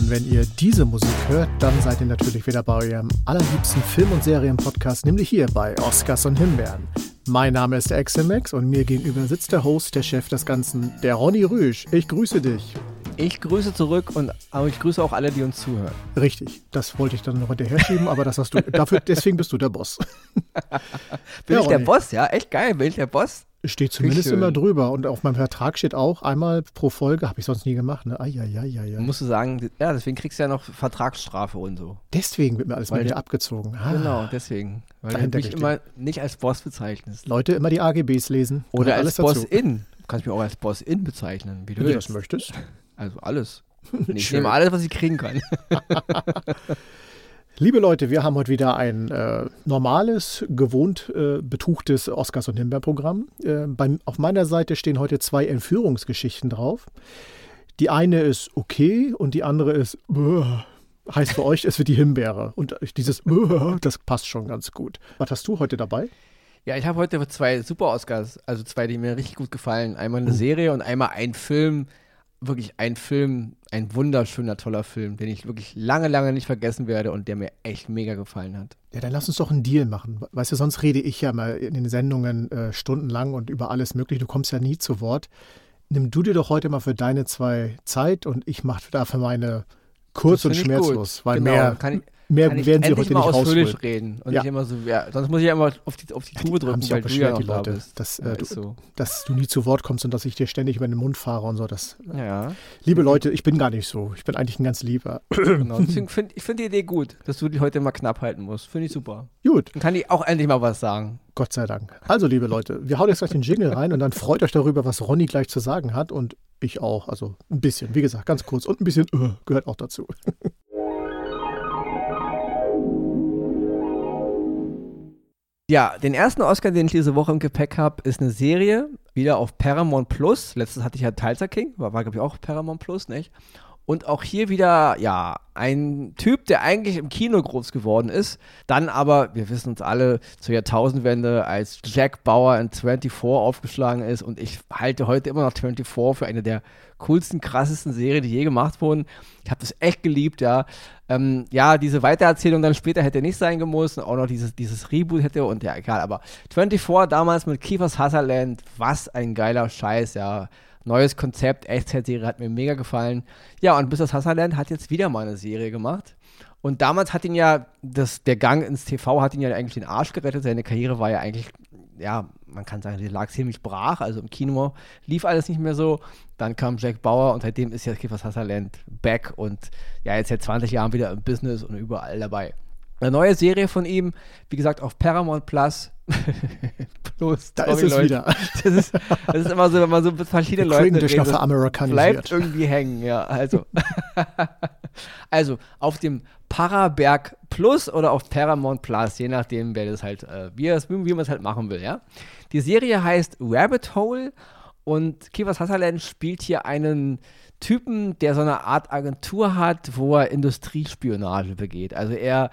und wenn ihr diese Musik hört, dann seid ihr natürlich wieder bei eurem allerliebsten Film- und Serienpodcast, nämlich hier bei Oscars und Himbeeren. Mein Name ist der XMX und mir gegenüber sitzt der Host, der Chef des Ganzen, der Ronny Rüsch. Ich grüße dich. Ich grüße zurück und aber ich grüße auch alle, die uns zuhören. Richtig, das wollte ich dann noch hinterher schieben, aber das hast du. Dafür, deswegen bist du der Boss. Bin ja, ich der Boss? Ja, echt geil. Bin ich der Boss? Steht zumindest ich, immer drüber. Und auf meinem Vertrag steht auch einmal pro Folge, habe ich sonst nie gemacht. Ne? Ai, Musst du sagen, ja, deswegen kriegst du ja noch Vertragsstrafe und so. Deswegen wird mir alles mit dir abgezogen. Ah, genau, deswegen. Weil du mich immer nicht als Boss bezeichnest. Leute, immer die AGBs lesen. Oder als Boss-In. Du kannst mich auch als Boss-In bezeichnen, wie du, Wenn du das möchtest. Also alles. ich nehme alles, was ich kriegen kann. Liebe Leute, wir haben heute wieder ein äh, normales, gewohnt äh, betuchtes Oscars- und Himbeerprogramm. Äh, auf meiner Seite stehen heute zwei Entführungsgeschichten drauf. Die eine ist okay und die andere ist uh, heißt für euch, es wird die Himbeere. Und dieses uh, das passt schon ganz gut. Was hast du heute dabei? Ja, ich habe heute zwei super Oscars, also zwei, die mir richtig gut gefallen. Einmal eine oh. Serie und einmal ein Film, wirklich ein Film, ein wunderschöner, toller Film, den ich wirklich lange, lange nicht vergessen werde und der mir echt mega gefallen hat. Ja, dann lass uns doch einen Deal machen. Weißt du, sonst rede ich ja mal in den Sendungen äh, stundenlang und über alles Mögliche. Du kommst ja nie zu Wort. Nimm du dir doch heute mal für deine zwei Zeit und ich mache dafür meine kurz und schmerzlos, weil genau, mehr. Kann ich, Mehr Kann werden sie heute mal nicht ausführlich reden und ja. nicht immer so, ja, sonst muss ich ja immer auf die, auf die Tube drücken, weil du ja noch die Leute, da dass, äh, du, so. dass du nie zu Wort kommst und dass ich dir ständig über den Mund fahre und so. Das, ja. Liebe Leute, ich bin gar nicht so. Ich bin eigentlich ein ganz lieber. Genau. Deswegen find, ich finde die Idee gut, dass du die heute mal knapp halten musst. Finde ich super. Gut. Dann kann ich auch endlich mal was sagen. Gott sei Dank. Also, liebe Leute, wir hauen jetzt gleich den Jingle rein und dann freut euch darüber, was Ronny gleich zu sagen hat und ich auch. Also ein bisschen, wie gesagt, ganz kurz und ein bisschen uh, gehört auch dazu. Ja, den ersten Oscar, den ich diese Woche im Gepäck habe, ist eine Serie, wieder auf Paramount Plus. Letztes hatte ich ja Tulsa King, war, war glaube ich auch Paramount Plus, nicht? Und auch hier wieder, ja, ein Typ, der eigentlich im Kino groß geworden ist, dann aber, wir wissen uns alle, zur Jahrtausendwende als Jack Bauer in 24 aufgeschlagen ist. Und ich halte heute immer noch 24 für eine der coolsten, krassesten Serien, die je gemacht wurden. Ich habe das echt geliebt, ja. Ähm, ja, diese Weitererzählung dann später hätte nicht sein und auch noch dieses, dieses Reboot hätte und ja, egal. Aber 24 damals mit Kiefer Sutherland, was ein geiler Scheiß, ja neues Konzept, Echtzeitserie hat mir mega gefallen. Ja, und das Hasserland hat jetzt wieder mal eine Serie gemacht. Und damals hat ihn ja, das, der Gang ins TV hat ihn ja eigentlich den Arsch gerettet. Seine Karriere war ja eigentlich, ja, man kann sagen, die lag ziemlich brach. Also im Kino lief alles nicht mehr so. Dann kam Jack Bauer und seitdem ist ja Kiefers Hasserland back und ja, jetzt seit 20 Jahren wieder im Business und überall dabei. Eine neue Serie von ihm, wie gesagt, auf Paramount Plus. Plus, da ist es Leute. wieder. Das ist, das ist immer so, wenn man so mit verschiedenen Leuten redet, bleibt irgendwie hängen, ja. Also, also auf dem Paraberg Plus oder auf Paramount Plus, je nachdem, wer das halt, äh, wie, wie man es halt machen will, ja. Die Serie heißt Rabbit Hole und Kiefer Sutherland spielt hier einen Typen, der so eine Art Agentur hat, wo er Industriespionage begeht. Also er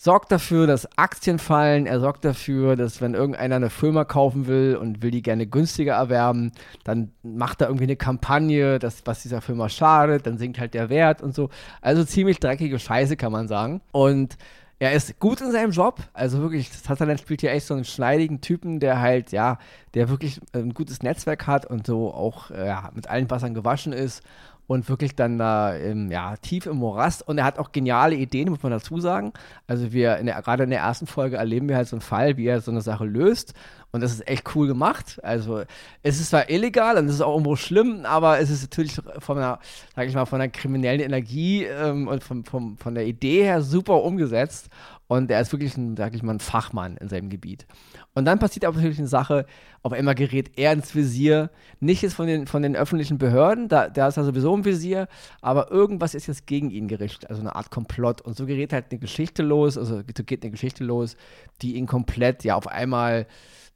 sorgt dafür, dass Aktien fallen, er sorgt dafür, dass wenn irgendeiner eine Firma kaufen will und will die gerne günstiger erwerben, dann macht er irgendwie eine Kampagne, das, was dieser Firma schadet, dann sinkt halt der Wert und so. Also ziemlich dreckige Scheiße, kann man sagen. Und er ist gut in seinem Job. Also wirklich, Sutherland spielt hier echt so einen schneidigen Typen, der halt, ja, der wirklich ein gutes Netzwerk hat und so auch äh, ja, mit allen Wassern gewaschen ist und wirklich dann da im, ja, tief im Morast. Und er hat auch geniale Ideen, muss man dazu sagen. Also wir, in der, gerade in der ersten Folge erleben wir halt so einen Fall, wie er so eine Sache löst. Und das ist echt cool gemacht. Also es ist zwar illegal und es ist auch irgendwo schlimm, aber es ist natürlich von einer, sag ich mal, von einer kriminellen Energie ähm, und von, von, von der Idee her super umgesetzt. Und er ist wirklich ein, sag ich mal, ein Fachmann in seinem Gebiet. Und dann passiert aber natürlich eine Sache, auf einmal gerät er ins Visier, nicht jetzt von den, von den öffentlichen Behörden, da, da ist er sowieso im Visier, aber irgendwas ist jetzt gegen ihn gerichtet, also eine Art Komplott. Und so gerät halt eine Geschichte los, also so geht eine Geschichte los, die ihn komplett ja auf einmal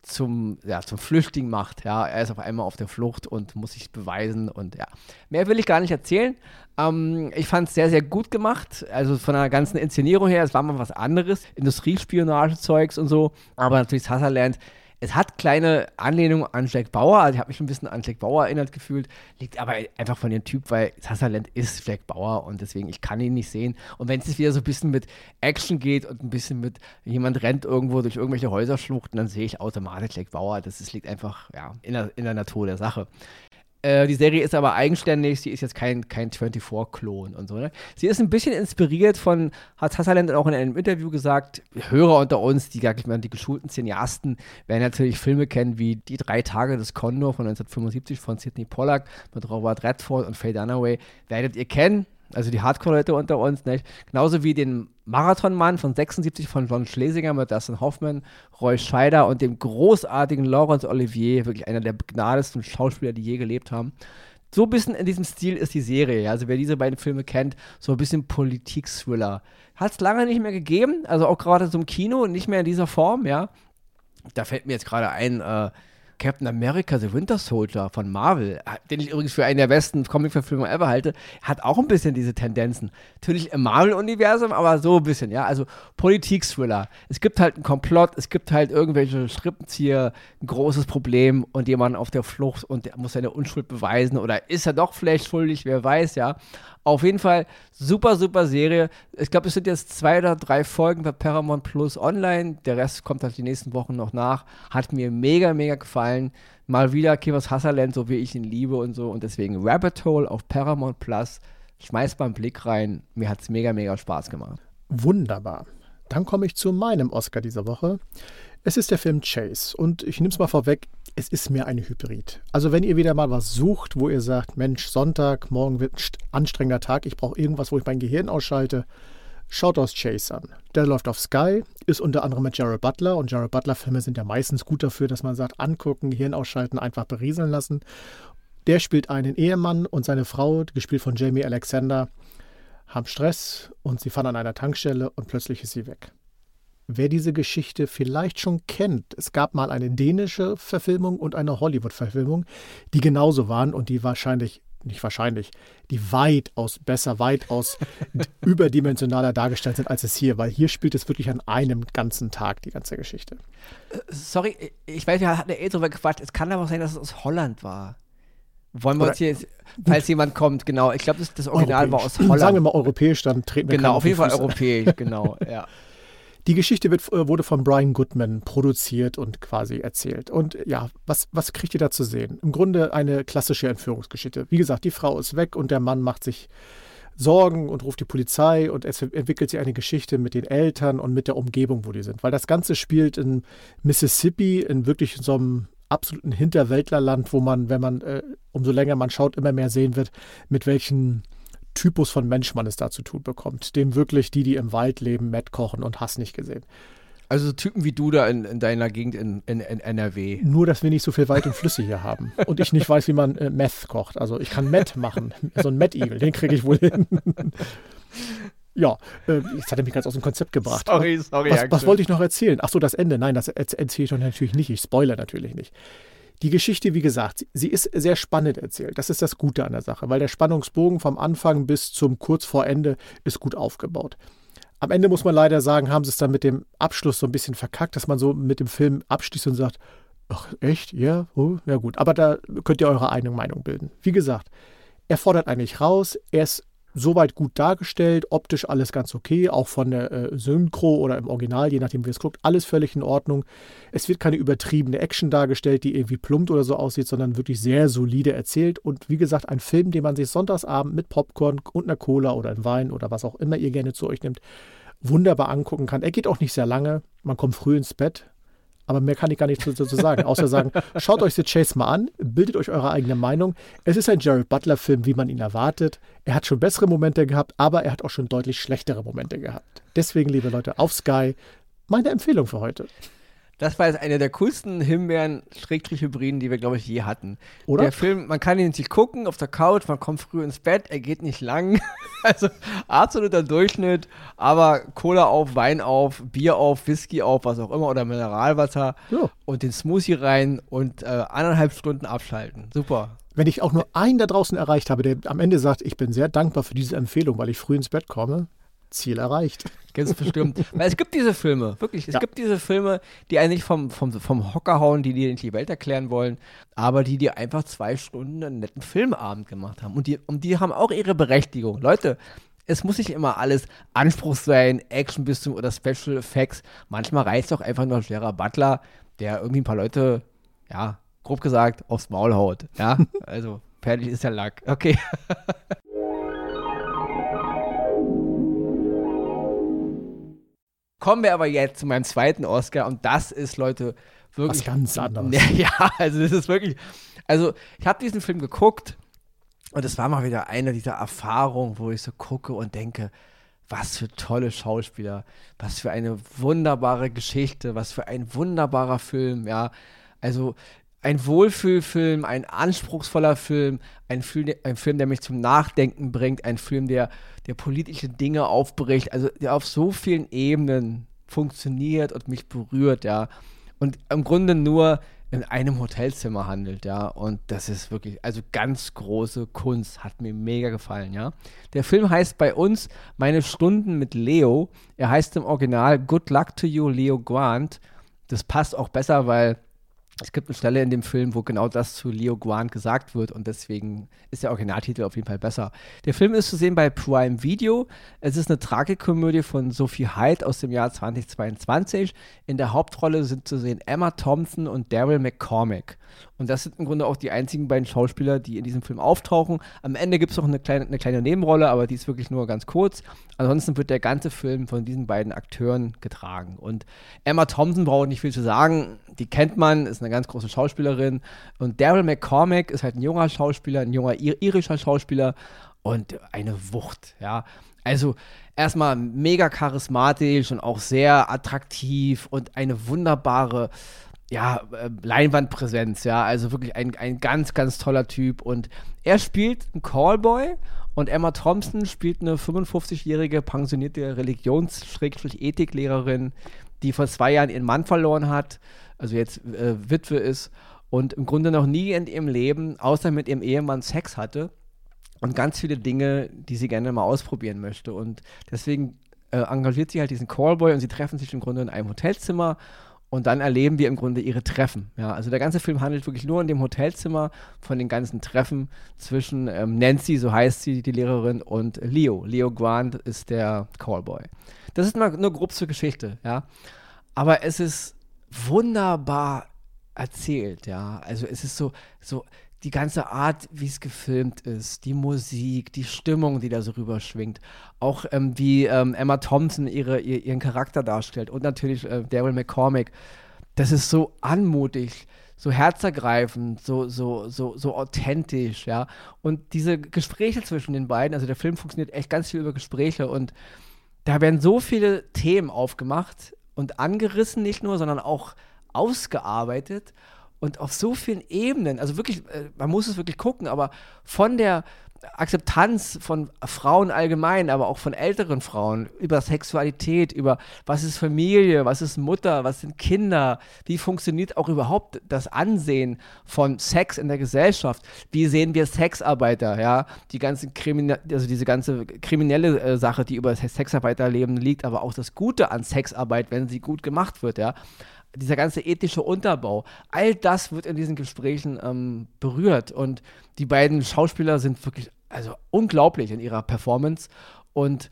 zum, ja, zum Flüchtling macht. Ja, er ist auf einmal auf der Flucht und muss sich beweisen und ja. Mehr will ich gar nicht erzählen. Ähm, ich fand es sehr, sehr gut gemacht. Also von der ganzen Inszenierung her, es war mal was anderes. Industriespionage-Zeugs und so. Aber natürlich Sutherland, Es hat kleine Anlehnungen an Jack Bauer, also ich habe mich ein bisschen an Jack Bauer erinnert gefühlt, liegt aber einfach von dem Typ, weil Sutherland ist Jack Bauer und deswegen, ich kann ihn nicht sehen. Und wenn es wieder so ein bisschen mit Action geht und ein bisschen mit, jemand rennt irgendwo durch irgendwelche Häuserschluchten, dann sehe ich automatisch Jack Bauer. Das ist, liegt einfach ja, in, der, in der Natur der Sache. Äh, die Serie ist aber eigenständig, sie ist jetzt kein, kein 24-Klon und so. Ne? Sie ist ein bisschen inspiriert von, hat Hassaland auch in einem Interview gesagt, Hörer unter uns, die, ich mal, die geschulten Cineasten, werden natürlich Filme kennen wie Die drei Tage des Condor von 1975 von Sidney Pollack mit Robert Redford und Faye Dunaway, werdet ihr kennen also die Hardcore-Leute unter uns, nicht? Genauso wie den Marathonmann von 76 von John Schlesinger mit Dustin Hoffman, Roy Scheider und dem großartigen Laurence Olivier, wirklich einer der begnadesten Schauspieler, die je gelebt haben. So ein bisschen in diesem Stil ist die Serie. Also wer diese beiden Filme kennt, so ein bisschen Politik-Thriller. Hat es lange nicht mehr gegeben, also auch gerade so im Kino, nicht mehr in dieser Form, ja. Da fällt mir jetzt gerade ein, äh, Captain America The Winter Soldier von Marvel, den ich übrigens für einen der besten Comic-Verfilmungen ever halte, hat auch ein bisschen diese Tendenzen. Natürlich im Marvel-Universum, aber so ein bisschen, ja. Also Politik-Thriller. Es gibt halt einen Komplott, es gibt halt irgendwelche Strippenzieher, ein großes Problem und jemand auf der Flucht und der muss seine Unschuld beweisen oder ist er doch vielleicht schuldig, wer weiß, ja. Auf jeden Fall super, super Serie. Ich glaube, es sind jetzt zwei oder drei Folgen bei Paramount Plus online. Der Rest kommt halt die nächsten Wochen noch nach. Hat mir mega, mega gefallen. Mal wieder Kivas Hasserland, so wie ich ihn liebe und so. Und deswegen Rabbit Hole auf Paramount Plus. Schmeiß mal einen Blick rein. Mir hat es mega, mega Spaß gemacht. Wunderbar. Dann komme ich zu meinem Oscar dieser Woche. Es ist der Film Chase. Und ich nehme es mal vorweg, es ist mehr ein Hybrid. Also wenn ihr wieder mal was sucht, wo ihr sagt, Mensch, Sonntag, morgen wird ein anstrengender Tag, ich brauche irgendwas, wo ich mein Gehirn ausschalte, schaut aus Chase an. Der läuft auf Sky, ist unter anderem mit Jared Butler und Jared Butler-Filme sind ja meistens gut dafür, dass man sagt, angucken, Gehirn ausschalten, einfach berieseln lassen. Der spielt einen Ehemann und seine Frau, gespielt von Jamie Alexander, haben Stress und sie fahren an einer Tankstelle und plötzlich ist sie weg wer diese Geschichte vielleicht schon kennt. Es gab mal eine dänische Verfilmung und eine Hollywood-Verfilmung, die genauso waren und die wahrscheinlich, nicht wahrscheinlich, die weitaus besser, weitaus überdimensionaler dargestellt sind, als es hier, weil hier spielt es wirklich an einem ganzen Tag die ganze Geschichte. Äh, sorry, ich weiß, wir hatten ja eh drüber gequatscht. Es kann aber auch sein, dass es aus Holland war. Wollen wir Oder, uns hier, falls gut. jemand kommt, genau. Ich glaube, das, das Original war aus Holland. Sagen wir mal europäisch, dann treten wir Genau, auf jeden Fall europäisch, genau, ja. Die Geschichte wird, äh, wurde von Brian Goodman produziert und quasi erzählt. Und ja, was, was kriegt ihr da zu sehen? Im Grunde eine klassische Entführungsgeschichte. Wie gesagt, die Frau ist weg und der Mann macht sich Sorgen und ruft die Polizei und es entwickelt sich eine Geschichte mit den Eltern und mit der Umgebung, wo die sind. Weil das Ganze spielt in Mississippi, in wirklich so einem absoluten Hinterwäldlerland, wo man, wenn man, äh, umso länger man schaut, immer mehr sehen wird, mit welchen Typus von Mensch man es da zu tun bekommt. Dem wirklich die, die im Wald leben, Matt kochen und hast nicht gesehen. Also so Typen wie du da in, in deiner Gegend in, in, in, NRW. Nur, dass wir nicht so viel Wald und Flüsse hier haben. Und ich nicht weiß, wie man äh, Meth kocht. Also ich kann Meth machen. So ein Meth-Igel, den kriege ich wohl hin. ja, äh, jetzt hat er mich ganz aus dem Konzept gebracht. Sorry, sorry. Was, was wollte ich noch erzählen? Ach so, das Ende. Nein, das erzähle ich doch natürlich nicht. Ich spoilere natürlich nicht. Die Geschichte, wie gesagt, sie ist sehr spannend erzählt. Das ist das Gute an der Sache, weil der Spannungsbogen vom Anfang bis zum kurz vor Ende ist gut aufgebaut. Am Ende muss man leider sagen, haben sie es dann mit dem Abschluss so ein bisschen verkackt, dass man so mit dem Film abschließt und sagt, ach echt, ja, oh, ja gut. Aber da könnt ihr eure eigene Meinung bilden. Wie gesagt, er fordert eigentlich raus, er ist soweit gut dargestellt, optisch alles ganz okay, auch von der äh, Synchro oder im Original, je nachdem wie es guckt, alles völlig in Ordnung. Es wird keine übertriebene Action dargestellt, die irgendwie plumpt oder so aussieht, sondern wirklich sehr solide erzählt und wie gesagt, ein Film, den man sich sonntagsabend mit Popcorn und einer Cola oder einem Wein oder was auch immer ihr gerne zu euch nimmt, wunderbar angucken kann. Er geht auch nicht sehr lange, man kommt früh ins Bett, aber mehr kann ich gar nicht dazu sagen, außer sagen, schaut euch The Chase mal an, bildet euch eure eigene Meinung. Es ist ein Jared Butler-Film, wie man ihn erwartet. Er hat schon bessere Momente gehabt, aber er hat auch schon deutlich schlechtere Momente gehabt. Deswegen, liebe Leute, auf Sky, meine Empfehlung für heute. Das war jetzt eine der coolsten Himbeeren-Hybriden, die wir, glaube ich, je hatten. Oder? Der Film, man kann ihn sich gucken auf der Couch, man kommt früh ins Bett, er geht nicht lang. also absoluter Durchschnitt, aber Cola auf, Wein auf, Bier auf, Whisky auf, was auch immer, oder Mineralwasser ja. und den Smoothie rein und äh, anderthalb Stunden abschalten. Super. Wenn ich auch nur einen da draußen erreicht habe, der am Ende sagt, ich bin sehr dankbar für diese Empfehlung, weil ich früh ins Bett komme, Ziel erreicht. Ganz bestimmt. Weil es gibt diese Filme, wirklich. Es ja. gibt diese Filme, die eigentlich vom, vom, vom Hocker hauen, die dir nicht die Welt erklären wollen, aber die dir einfach zwei Stunden einen netten Filmabend gemacht haben. Und die, und die haben auch ihre Berechtigung. Leute, es muss nicht immer alles Anspruch sein, Action bis zum oder Special Effects. Manchmal reicht es auch einfach nur schwerer Butler, der irgendwie ein paar Leute, ja, grob gesagt, aufs Maul haut. Ja, also fertig ist der Lack. Okay. Kommen wir aber jetzt zu meinem zweiten Oscar und das ist, Leute, wirklich. Was ganz anderes. Ja, also das ist wirklich. Also, ich habe diesen Film geguckt und es war mal wieder eine dieser Erfahrungen, wo ich so gucke und denke, was für tolle Schauspieler, was für eine wunderbare Geschichte, was für ein wunderbarer Film, ja. Also ein Wohlfühlfilm, ein anspruchsvoller Film, ein Film, ein Film, der mich zum Nachdenken bringt, ein Film, der, der politische Dinge aufbricht, also der auf so vielen Ebenen funktioniert und mich berührt, ja. Und im Grunde nur in einem Hotelzimmer handelt, ja. Und das ist wirklich, also ganz große Kunst, hat mir mega gefallen, ja. Der Film heißt bei uns Meine Stunden mit Leo. Er heißt im Original Good Luck to You, Leo Grant. Das passt auch besser, weil es gibt eine Stelle in dem Film, wo genau das zu Leo Guan gesagt wird und deswegen ist der Originaltitel auf jeden Fall besser. Der Film ist zu sehen bei Prime Video. Es ist eine Tragikomödie von Sophie Hyde aus dem Jahr 2022. In der Hauptrolle sind zu sehen Emma Thompson und Daryl McCormick. Und das sind im Grunde auch die einzigen beiden Schauspieler, die in diesem Film auftauchen. Am Ende gibt es noch eine kleine, eine kleine Nebenrolle, aber die ist wirklich nur ganz kurz. Ansonsten wird der ganze Film von diesen beiden Akteuren getragen. Und Emma Thompson braucht nicht viel zu sagen. Die kennt man, ist eine ganz große Schauspielerin. Und Daryl McCormick ist halt ein junger Schauspieler, ein junger irischer Schauspieler und eine Wucht, ja. Also erstmal mega charismatisch und auch sehr attraktiv und eine wunderbare ja, äh, Leinwandpräsenz, ja, also wirklich ein, ein ganz, ganz toller Typ. Und er spielt einen Callboy und Emma Thompson spielt eine 55-jährige pensionierte Religions-Ethiklehrerin, die vor zwei Jahren ihren Mann verloren hat, also jetzt äh, Witwe ist und im Grunde noch nie in ihrem Leben, außer mit ihrem Ehemann, Sex hatte und ganz viele Dinge, die sie gerne mal ausprobieren möchte. Und deswegen äh, engagiert sie halt diesen Callboy und sie treffen sich im Grunde in einem Hotelzimmer und dann erleben wir im Grunde ihre Treffen. Ja, also der ganze Film handelt wirklich nur in dem Hotelzimmer von den ganzen Treffen zwischen ähm, Nancy, so heißt sie, die Lehrerin, und Leo. Leo Grant ist der Callboy. Das ist mal nur grob zur Geschichte, ja. Aber es ist wunderbar erzählt, ja. Also es ist so, so, die ganze Art, wie es gefilmt ist, die Musik, die Stimmung, die da so rüberschwingt, auch ähm, wie ähm, Emma Thompson ihre, ihr, ihren Charakter darstellt und natürlich äh, Daryl McCormick, das ist so anmutig, so herzergreifend, so, so, so, so authentisch, ja. Und diese Gespräche zwischen den beiden, also der Film funktioniert echt ganz viel über Gespräche und da werden so viele Themen aufgemacht und angerissen nicht nur, sondern auch ausgearbeitet und auf so vielen Ebenen, also wirklich, äh, man muss es wirklich gucken, aber von der Akzeptanz von Frauen allgemein, aber auch von älteren Frauen über Sexualität, über was ist Familie, was ist Mutter, was sind Kinder, wie funktioniert auch überhaupt das Ansehen von Sex in der Gesellschaft, wie sehen wir Sexarbeiter, ja, die ganzen Kriminelle, also diese ganze kriminelle äh, Sache, die über Sexarbeiterleben liegt, aber auch das Gute an Sexarbeit, wenn sie gut gemacht wird, ja dieser ganze ethische Unterbau, all das wird in diesen Gesprächen ähm, berührt. Und die beiden Schauspieler sind wirklich, also unglaublich in ihrer Performance. Und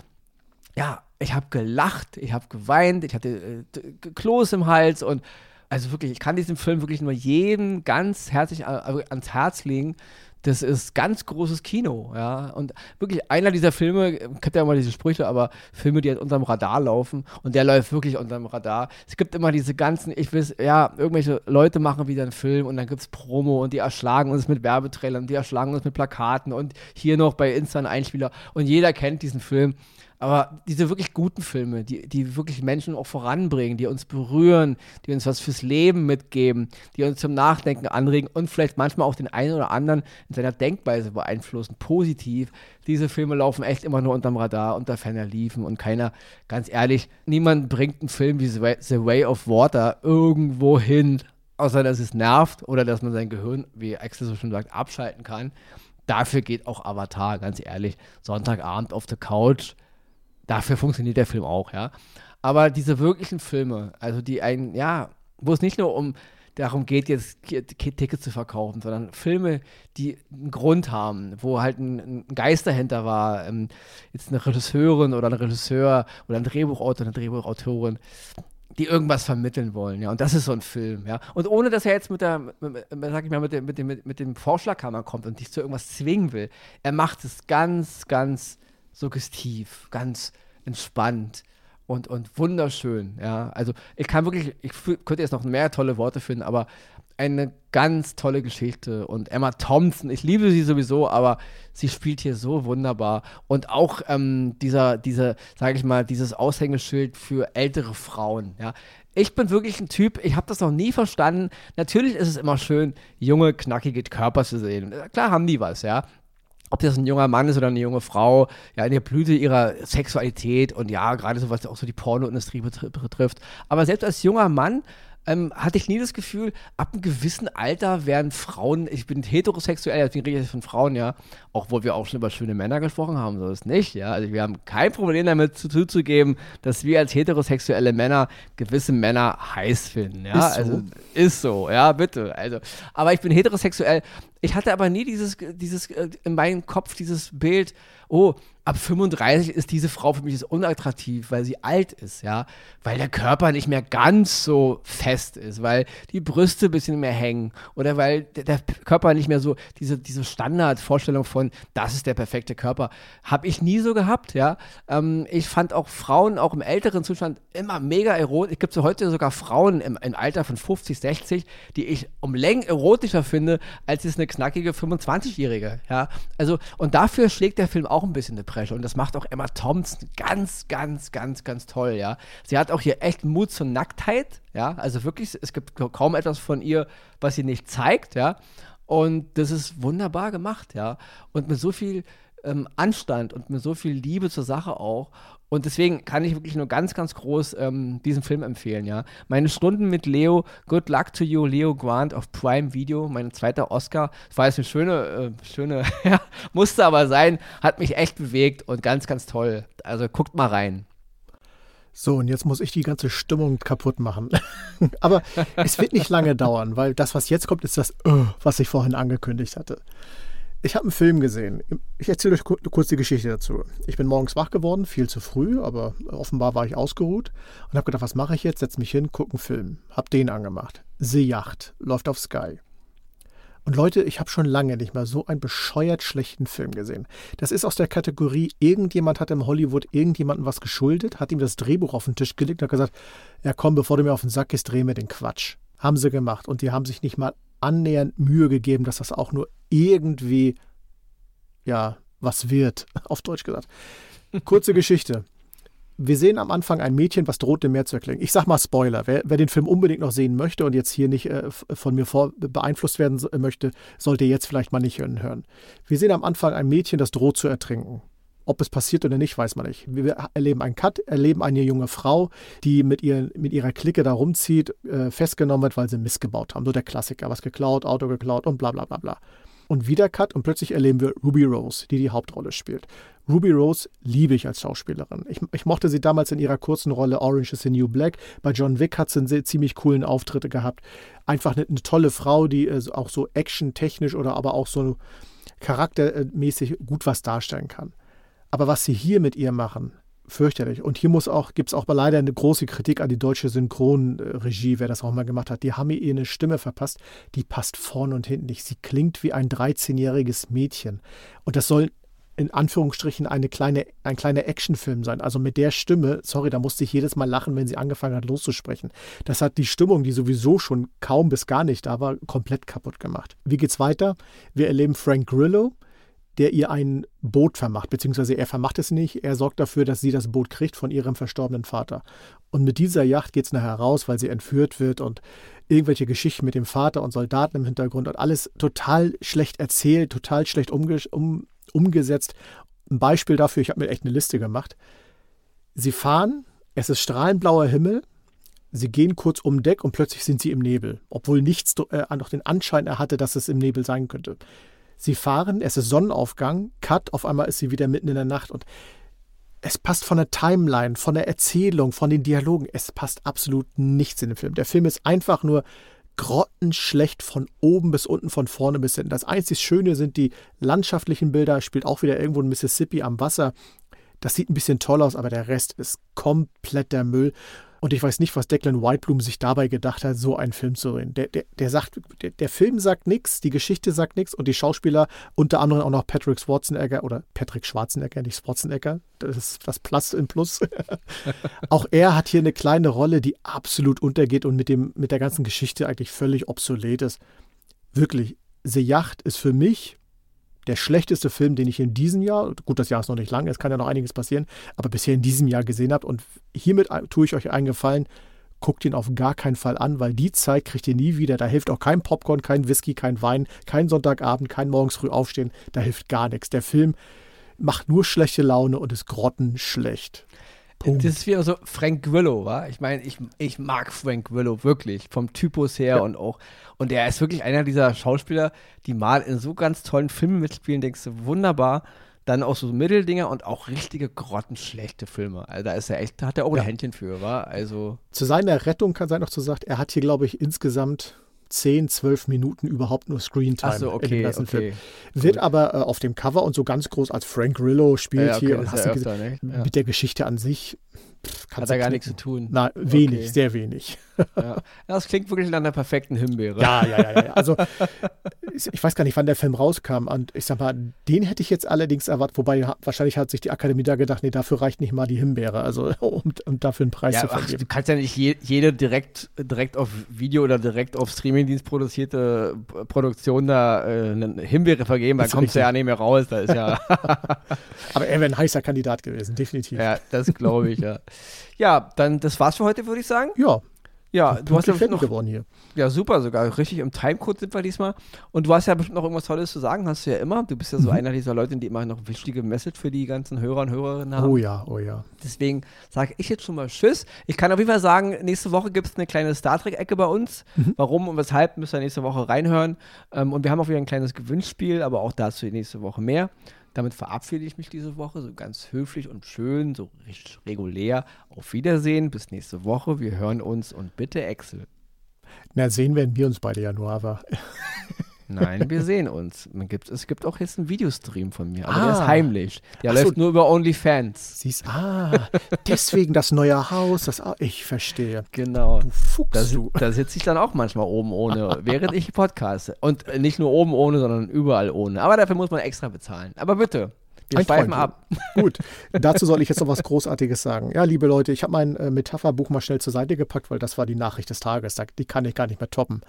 ja, ich habe gelacht, ich habe geweint, ich hatte äh, Kloß im Hals und also wirklich, ich kann diesem Film wirklich nur jedem ganz herzlich äh, ans Herz legen, das ist ganz großes Kino, ja. Und wirklich einer dieser Filme, kennt ja immer diese Sprüche, aber Filme, die halt unterm Radar laufen und der läuft wirklich unterm Radar. Es gibt immer diese ganzen, ich weiß, ja, irgendwelche Leute machen wieder einen Film und dann gibt es Promo und die erschlagen uns mit Werbetrailern, die erschlagen uns mit Plakaten und hier noch bei Insta ein Einspieler und jeder kennt diesen Film. Aber diese wirklich guten Filme, die, die wirklich Menschen auch voranbringen, die uns berühren, die uns was fürs Leben mitgeben, die uns zum Nachdenken anregen und vielleicht manchmal auch den einen oder anderen in seiner Denkweise beeinflussen, positiv. Diese Filme laufen echt immer nur unterm Radar, unter ferner Liefen und keiner, ganz ehrlich, niemand bringt einen Film wie The Way of Water irgendwo hin, außer dass es nervt oder dass man sein Gehirn, wie Axel so schon sagt, abschalten kann. Dafür geht auch Avatar, ganz ehrlich. Sonntagabend auf der Couch, dafür funktioniert der Film auch, ja. Aber diese wirklichen Filme, also die einen, ja, wo es nicht nur um darum geht, jetzt Tickets zu verkaufen, sondern Filme, die einen Grund haben, wo halt ein, ein Geist dahinter war, ähm, jetzt eine Regisseurin oder ein Regisseur oder ein Drehbuchautor, eine Drehbuchautorin, die irgendwas vermitteln wollen, ja. Und das ist so ein Film, ja. Und ohne dass er jetzt mit der, mit, sag ich mal, mit dem, mit dem, mit dem Vorschlaghammer kommt und dich zu irgendwas zwingen will, er macht es ganz, ganz suggestiv, ganz entspannt und, und wunderschön, ja. Also ich kann wirklich, ich könnte jetzt noch mehr tolle Worte finden, aber eine ganz tolle Geschichte und Emma Thompson, ich liebe sie sowieso, aber sie spielt hier so wunderbar und auch ähm, dieser, dieser, sage ich mal, dieses Aushängeschild für ältere Frauen, ja. Ich bin wirklich ein Typ, ich habe das noch nie verstanden. Natürlich ist es immer schön, junge, knackige Körper zu sehen. Klar haben die was, ja ob das ein junger Mann ist oder eine junge Frau, ja, in der Blüte ihrer Sexualität und ja, gerade so was auch so die Pornoindustrie betrifft. Aber selbst als junger Mann ähm, hatte ich nie das Gefühl, ab einem gewissen Alter werden Frauen, ich bin heterosexuell, deswegen rede ich von Frauen, ja, obwohl wir auch schon über schöne Männer gesprochen haben, so ist nicht, ja. Also wir haben kein Problem damit zuzugeben, dass wir als heterosexuelle Männer gewisse Männer heiß finden, ja. Ist so. Also ist so, ja, bitte. Also, aber ich bin heterosexuell. Ich hatte aber nie dieses, dieses, äh, in meinem Kopf dieses Bild, oh, ab 35 ist diese Frau für mich unattraktiv, weil sie alt ist, ja, weil der Körper nicht mehr ganz so fest ist, weil die Brüste ein bisschen mehr hängen oder weil der, Körper nicht mehr so diese, diese Standardvorstellung von, das ist der perfekte Körper, habe ich nie so gehabt, ja. Ähm, ich fand auch Frauen auch im älteren Zustand immer mega erotisch. Es gibt so heute sogar Frauen im, im Alter von 50, 60, die ich um Längen erotischer finde, als jetzt eine knackige 25-Jährige, ja. Also, und dafür schlägt der Film auch ein bisschen eine Pressure. Und das macht auch Emma Thompson ganz, ganz, ganz, ganz toll, ja. Sie hat auch hier echt Mut zur Nacktheit, ja. Also wirklich, es gibt kaum etwas von ihr, was sie nicht zeigt, ja. Und das ist wunderbar gemacht, ja. Und mit so viel ähm, Anstand und mit so viel Liebe zur Sache auch. Und deswegen kann ich wirklich nur ganz, ganz groß ähm, diesen Film empfehlen, ja. Meine Stunden mit Leo, Good Luck to You, Leo Grant auf Prime Video, mein zweiter Oscar. Das war jetzt eine schöne, äh, schöne, musste aber sein, hat mich echt bewegt und ganz, ganz toll. Also guckt mal rein. So, und jetzt muss ich die ganze Stimmung kaputt machen. aber es wird nicht lange dauern, weil das, was jetzt kommt, ist das, uh, was ich vorhin angekündigt hatte. Ich habe einen Film gesehen. Ich erzähle euch kurz die Geschichte dazu. Ich bin morgens wach geworden, viel zu früh, aber offenbar war ich ausgeruht und habe gedacht, was mache ich jetzt? Setz mich hin, gucke einen Film. Hab den angemacht. The Yacht läuft auf Sky. Und Leute, ich habe schon lange nicht mal so einen bescheuert schlechten Film gesehen. Das ist aus der Kategorie, irgendjemand hat im Hollywood irgendjemandem was geschuldet, hat ihm das Drehbuch auf den Tisch gelegt und hat gesagt, ja komm, bevor du mir auf den Sack gehst, dreh mir den Quatsch. Haben sie gemacht. Und die haben sich nicht mal annähernd Mühe gegeben, dass das auch nur irgendwie, ja, was wird, auf Deutsch gesagt. Kurze Geschichte. Wir sehen am Anfang ein Mädchen, was droht dem Meer zu erklingen. Ich sag mal Spoiler. Wer, wer, den Film unbedingt noch sehen möchte und jetzt hier nicht äh, von mir vor, beeinflusst werden möchte, sollte jetzt vielleicht mal nicht hören. Wir sehen am Anfang ein Mädchen, das droht zu ertrinken. Ob es passiert oder nicht, weiß man nicht. Wir erleben einen Cut, erleben eine junge Frau, die mit, ihr, mit ihrer Clique da rumzieht, äh, festgenommen wird, weil sie Mist gebaut haben. So der Klassiker, was geklaut, Auto geklaut und bla bla bla bla. Und wieder Cut und plötzlich erleben wir Ruby Rose, die die Hauptrolle spielt. Ruby Rose liebe ich als Schauspielerin. Ich, ich, mochte sie damals in ihrer kurzen Rolle Orange is the New Black. Bei John Wick hat sie einen ziemlich coolen Auftritte gehabt. Einfach eine, eine tolle Frau, die äh, auch so action-technisch oder aber auch so charaktermäßig gut was darstellen kann. Aber was sie hier mit ihr machen, fürchterlich. Und hier auch, gibt es auch leider eine große Kritik an die deutsche Synchronregie, wer das auch mal gemacht hat. Die haben ihr eine Stimme verpasst, die passt vorn und hinten nicht. Sie klingt wie ein 13-jähriges Mädchen. Und das soll in Anführungsstrichen eine kleine, ein kleiner Actionfilm sein. Also mit der Stimme, sorry, da musste ich jedes Mal lachen, wenn sie angefangen hat loszusprechen. Das hat die Stimmung, die sowieso schon kaum bis gar nicht da war, komplett kaputt gemacht. Wie geht's weiter? Wir erleben Frank Grillo, der ihr ein Boot vermacht, beziehungsweise er vermacht es nicht, er sorgt dafür, dass sie das Boot kriegt von ihrem verstorbenen Vater. Und mit dieser Yacht geht es nachher raus, weil sie entführt wird und irgendwelche Geschichten mit dem Vater und Soldaten im Hintergrund und alles total schlecht erzählt, total schlecht umge um, umgesetzt. Ein Beispiel dafür, ich habe mir echt eine Liste gemacht. Sie fahren, es ist strahlend blauer Himmel, Sie gehen kurz um Deck und plötzlich sind sie im Nebel, obwohl nichts äh, noch den Anschein er hatte, dass es im Nebel sein könnte. Sie fahren, es ist Sonnenaufgang, Cut, auf einmal ist sie wieder mitten in der Nacht und es passt von der Timeline, von der Erzählung, von den Dialogen, es passt absolut nichts in den Film. Der Film ist einfach nur grottenschlecht von oben bis unten, von vorne bis hinten. Das einzig Schöne sind die landschaftlichen Bilder, spielt auch wieder irgendwo in Mississippi am Wasser. Das sieht ein bisschen toll aus, aber der Rest ist kompletter Müll. Und ich weiß nicht, was Declan Whiteblum sich dabei gedacht hat, so einen Film zu sehen. Der, der, der, sagt, der, der Film sagt nichts, die Geschichte sagt nichts und die Schauspieler, unter anderem auch noch Patrick Schwarzenegger oder Patrick Schwarzenegger, nicht Schwarzenegger, das ist das Plus in Plus. auch er hat hier eine kleine Rolle, die absolut untergeht und mit, dem, mit der ganzen Geschichte eigentlich völlig obsolet ist. Wirklich, The Yacht ist für mich der schlechteste Film, den ich in diesem Jahr, gut, das Jahr ist noch nicht lang, es kann ja noch einiges passieren, aber bisher in diesem Jahr gesehen habe. Und hiermit tue ich euch einen Gefallen, guckt ihn auf gar keinen Fall an, weil die Zeit kriegt ihr nie wieder. Da hilft auch kein Popcorn, kein Whisky, kein Wein, kein Sonntagabend, kein morgens früh aufstehen. Da hilft gar nichts. Der Film macht nur schlechte Laune und ist grottenschlecht. Punkt. Das ist wie so Frank Grillo, wa? Ich meine, ich, ich mag Frank Grillo wirklich, vom Typus her ja. und auch. Und er ist wirklich einer dieser Schauspieler, die mal in so ganz tollen Filmen mitspielen, denkst du, wunderbar. Dann auch so Mitteldinger und auch richtige grottenschlechte Filme. Also da ist er echt, da hat er auch ja. ein Händchen für, wa? Also. Zu seiner Rettung kann sein noch zu sagt, er hat hier, glaube ich, insgesamt 10, 12 Minuten überhaupt nur Screentime so, okay, in dem ganzen okay. Film. Wird Gut. aber äh, auf dem Cover und so ganz groß als Frank Grillo spielt ja, okay, hier und hast ja öfter, ne? ja. mit der Geschichte an sich hat er gar nichts zu tun. Na, wenig, okay. sehr wenig. Ja. Das klingt wirklich nach einer perfekten Himbeere. Ja, ja, ja. ja. Also, ich weiß gar nicht, wann der Film rauskam. Und ich sag mal, den hätte ich jetzt allerdings erwartet. Wobei, wahrscheinlich hat sich die Akademie da gedacht, nee, dafür reicht nicht mal die Himbeere. Also, um, um dafür einen Preis ja, zu vergeben. Ach, du kannst ja nicht je, jede direkt, direkt auf Video oder direkt auf Streamingdienst produzierte Produktion da äh, eine Himbeere vergeben. Da kommst du ja nicht mehr raus. Da ist ja. Aber er wäre ein heißer Kandidat gewesen, definitiv. Ja, das glaube ich, ja. Ja, dann das war's für heute, würde ich sagen. Ja. Ja, du hast ja noch geworden hier. Ja, super sogar. Richtig im Timecode sind wir diesmal. Und du hast ja bestimmt noch irgendwas Tolles zu sagen, hast du ja immer. Du bist ja so mhm. einer dieser Leute, die immer noch wichtige Message für die ganzen Hörer und Hörerinnen haben. Oh ja, oh ja. Deswegen sage ich jetzt schon mal Tschüss. Ich kann auf jeden Fall sagen, nächste Woche gibt es eine kleine Star Trek-Ecke bei uns. Mhm. Warum und weshalb müsst ihr nächste Woche reinhören. Ähm, und wir haben auch wieder ein kleines Gewinnspiel, aber auch dazu nächste Woche mehr. Damit verabschiede ich mich diese Woche so ganz höflich und schön, so richtig regulär. Auf Wiedersehen, bis nächste Woche. Wir hören uns und bitte Excel. Na, sehen werden wir uns beide ja nur, aber. Nein, wir sehen uns. Man gibt, es gibt auch jetzt einen Videostream von mir, aber ah. der ist ah. heimlich. Der Ach läuft so. nur über OnlyFans. Siehst, ah, deswegen das neue Haus, das, ich verstehe. Genau. Du Fuchs, da, du. Da sitze ich dann auch manchmal oben ohne, während ich podcaste. Und nicht nur oben ohne, sondern überall ohne. Aber dafür muss man extra bezahlen. Aber bitte, wir Ein schweifen ab. Gut, dazu soll ich jetzt noch was Großartiges sagen. Ja, liebe Leute, ich habe mein äh, Metapherbuch mal schnell zur Seite gepackt, weil das war die Nachricht des Tages. Die kann ich gar nicht mehr toppen.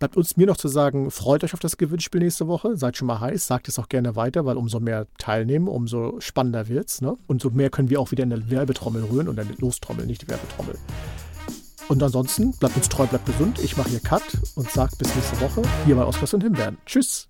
Bleibt uns mir noch zu sagen, freut euch auf das Gewinnspiel nächste Woche. Seid schon mal heiß, sagt es auch gerne weiter, weil umso mehr teilnehmen, umso spannender wird's. Ne? Und so mehr können wir auch wieder in der Werbetrommel rühren und eine Lostrommel, nicht die Werbetrommel. Und ansonsten bleibt uns treu, bleibt gesund. Ich mache hier Cut und sage bis nächste Woche hier bei Oscars und Himbeeren. Tschüss.